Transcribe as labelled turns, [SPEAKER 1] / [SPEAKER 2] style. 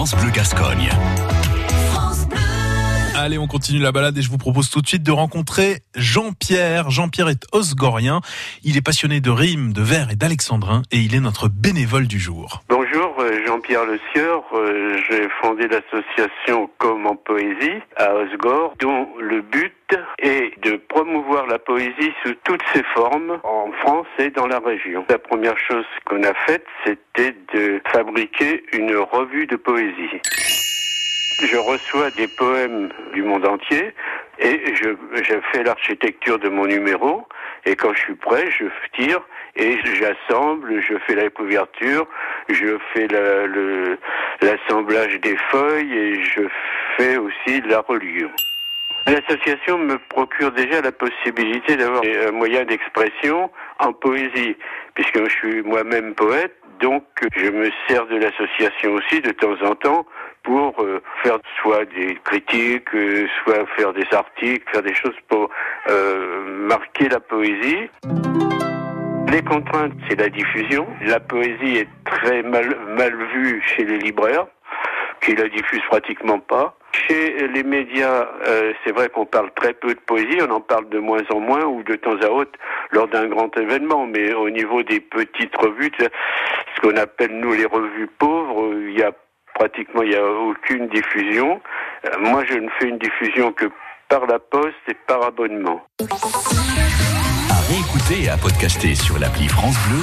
[SPEAKER 1] France Bleu Gascogne.
[SPEAKER 2] Allez, on continue la balade et je vous propose tout de suite de rencontrer Jean-Pierre. Jean-Pierre est osgorien. Il est passionné de rimes, de vers et d'alexandrin et il est notre bénévole du jour.
[SPEAKER 3] Bonjour, euh, Jean-Pierre Le Sieur. Euh, J'ai fondé l'association Comme en Poésie à Osgore, dont le but est de promouvoir la poésie sous toutes ses formes en France et dans la région. La première chose qu'on a faite, c'était de fabriquer une revue de poésie. Je reçois des poèmes du monde entier et je, fais l'architecture de mon numéro. Et quand je suis prêt, je tire et j'assemble, je fais la couverture, je fais l'assemblage des feuilles et je fais aussi la reliure. L'association me procure déjà la possibilité d'avoir un moyen d'expression en poésie, puisque je suis moi-même poète, donc je me sers de l'association aussi de temps en temps pour euh, faire soit des critiques, euh, soit faire des articles, faire des choses pour euh, marquer la poésie. Les contraintes, c'est la diffusion. La poésie est très mal, mal vue chez les libraires, qui la diffusent pratiquement pas. Chez les médias, euh, c'est vrai qu'on parle très peu de poésie, on en parle de moins en moins ou de temps à autre lors d'un grand événement. Mais au niveau des petites revues, ce qu'on appelle nous les revues pauvres, il y a pratiquement il y a aucune diffusion. Euh, moi, je ne fais une diffusion que par la poste et par abonnement.
[SPEAKER 1] À réécouter et à podcaster sur l'appli France Bleu